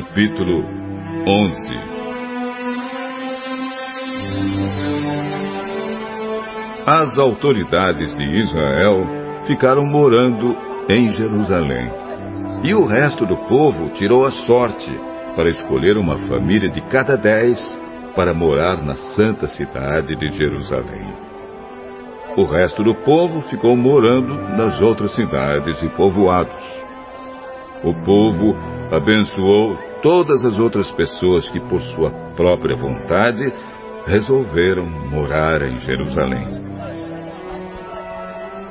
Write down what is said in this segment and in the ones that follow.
Capítulo 11 As autoridades de Israel ficaram morando em Jerusalém. E o resto do povo tirou a sorte para escolher uma família de cada dez para morar na santa cidade de Jerusalém. O resto do povo ficou morando nas outras cidades e povoados. O povo abençoou todas as outras pessoas que, por sua própria vontade, resolveram morar em Jerusalém.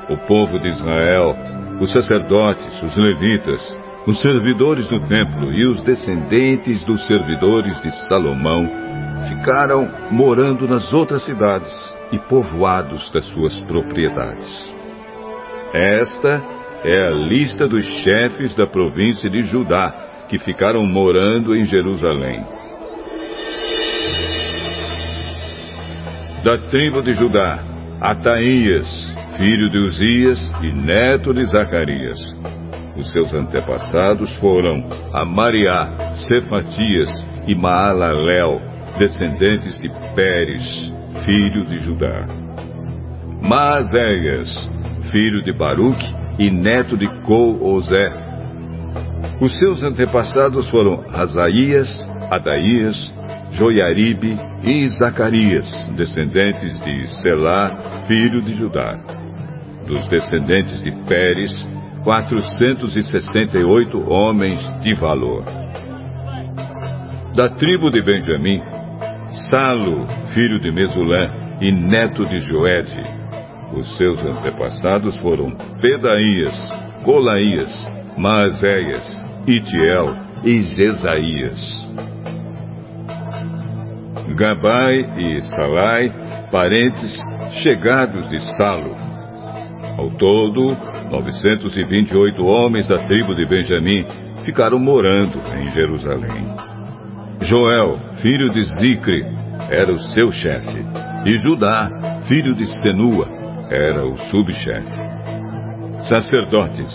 O povo de Israel, os sacerdotes, os levitas, os servidores do templo e os descendentes dos servidores de Salomão ficaram morando nas outras cidades e povoados das suas propriedades. Esta é a lista dos chefes da província de Judá que ficaram morando em Jerusalém. Da tribo de Judá, Ataías, filho de Uzias e neto de Zacarias. Os seus antepassados foram Amariá, Cefatias e Maalalel, descendentes de Pérez, filho de Judá. Maazéias, filho de Baruque e neto de Col-Ozé. Os seus antepassados foram Asaías, Adaías, Joiaribe e Zacarias, descendentes de Selá, filho de Judá. Dos descendentes de Pérez, 468 homens de valor. Da tribo de Benjamim, Salo, filho de Mesulã e neto de Joede, os seus antepassados foram Pedaías, Colaías, Maazéias, Itiel e Jesaías. Gabai e Salai, parentes chegados de Salo. Ao todo, 928 homens da tribo de Benjamim ficaram morando em Jerusalém. Joel, filho de Zicre, era o seu chefe, e Judá, filho de Senua, era o subchefe. Sacerdotes: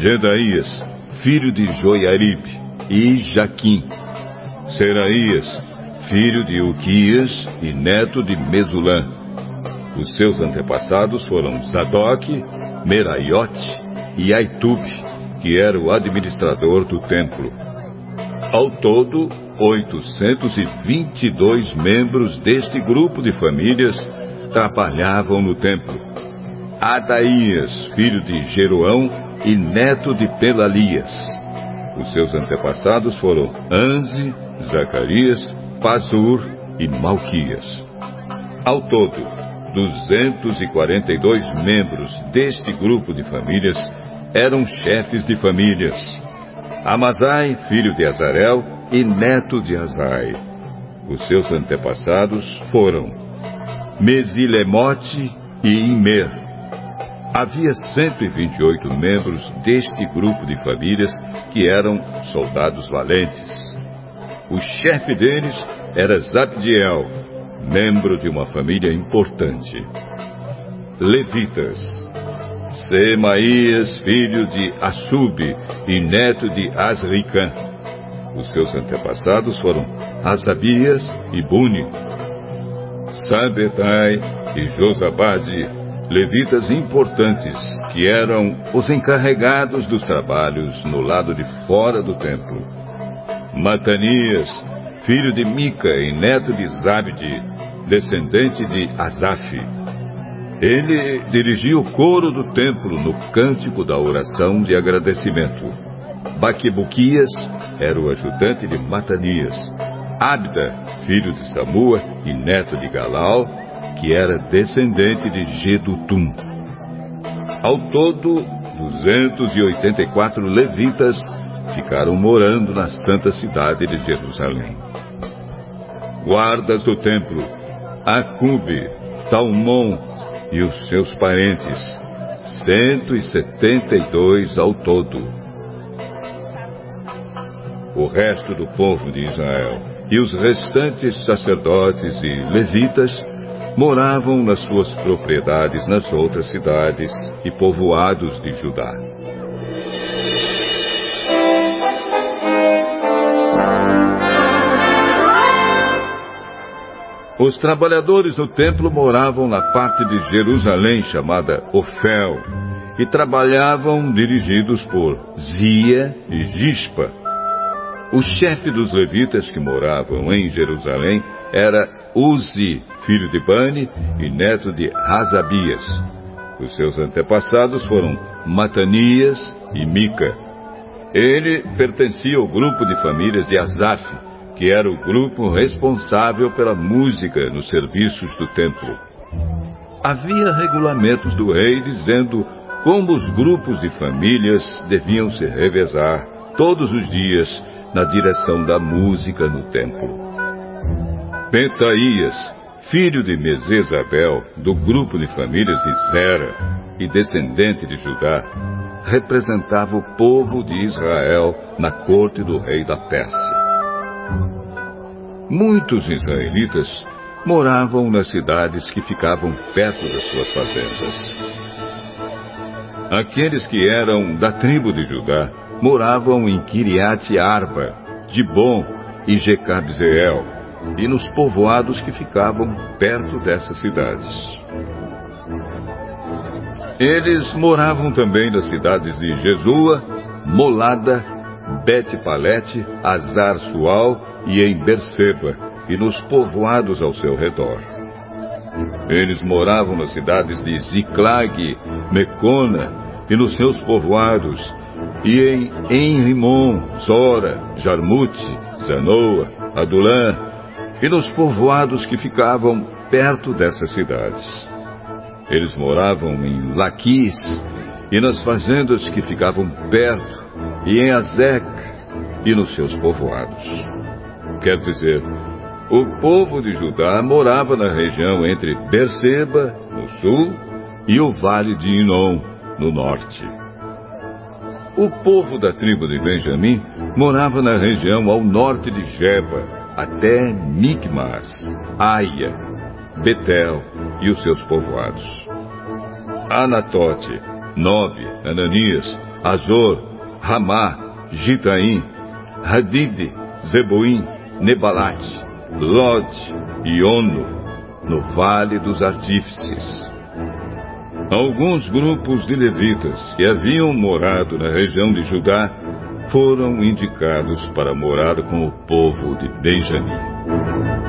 Gedaías, filho de Joiaribe, e Jaquim. Seraías, filho de Uquias e neto de Mesulã. Os seus antepassados foram Zadok, Meraiote e Aitube, que era o administrador do templo. Ao todo, 822 membros deste grupo de famílias trabalhavam no templo. Adaías, filho de Jeroão e neto de Pelalias. Os seus antepassados foram Anze, Zacarias, Pazur e Malquias. Ao todo, 242 membros deste grupo de famílias eram chefes de famílias. Amazai, filho de Azarel e neto de Azai. Os seus antepassados foram Mesilemote e Imer. Havia 128 membros deste grupo de famílias que eram soldados valentes. O chefe deles era Zabdiel, membro de uma família importante. Levitas. Semaías, filho de Assub e neto de Asricã. Os seus antepassados foram Asabias e Buni, Sabetai e Josabade, levitas importantes, que eram os encarregados dos trabalhos no lado de fora do templo. Matanias, filho de Mica e neto de Zabde, descendente de Asaf. Ele dirigia o coro do templo no cântico da oração de agradecimento. Baquebuquias era o ajudante de Matanias, Abda, filho de Samua e neto de Galal, que era descendente de Gedutum. Ao todo, 284 levitas ficaram morando na santa cidade de Jerusalém. Guardas do templo, Acube, Talmon e os seus parentes, 172 ao todo. O resto do povo de Israel e os restantes sacerdotes e levitas moravam nas suas propriedades nas outras cidades e povoados de Judá. Os trabalhadores do templo moravam na parte de Jerusalém chamada Ofel e trabalhavam dirigidos por Zia e Gispa. O chefe dos levitas que moravam em Jerusalém era Uzi, filho de Bani e neto de Razabias. Os seus antepassados foram Matanias e Mica. Ele pertencia ao grupo de famílias de Asaf, que era o grupo responsável pela música nos serviços do templo. Havia regulamentos do rei dizendo como os grupos de famílias deviam se revezar todos os dias na direção da música no templo. Petaías, filho de Mesesabel, do grupo de famílias de Zera e descendente de Judá, representava o povo de Israel na corte do rei da Pérsia. Muitos israelitas moravam nas cidades que ficavam perto das suas fazendas. Aqueles que eram da tribo de Judá moravam em Kiriat Arba, Dibon e Jecabzeel, e nos povoados que ficavam perto dessas cidades. Eles moravam também nas cidades de Jesua, Molada, Bet-Palete, Azar-Sual e em Berseba, e nos povoados ao seu redor. Eles moravam nas cidades de Ziclag, Mecona e nos seus povoados, e em Enrimon, Zora, Jarmute, Zanoa, Adulã, e nos povoados que ficavam perto dessas cidades. Eles moravam em Laquis e nas fazendas que ficavam perto, e em Azec e nos seus povoados. Quer dizer, o povo de Judá morava na região entre Berseba, no sul, e o vale de Inom, no norte. O povo da tribo de Benjamim morava na região ao norte de Jeba, até Micmas, Aia, Betel e os seus povoados. Anatote, Nobe, Ananias, Azor, Ramá, Gitaim, Hadid, Zeboim, Nebalate, Lod e Ono, no Vale dos Artífices. Alguns grupos de levitas que haviam morado na região de Judá foram indicados para morar com o povo de Benjamim.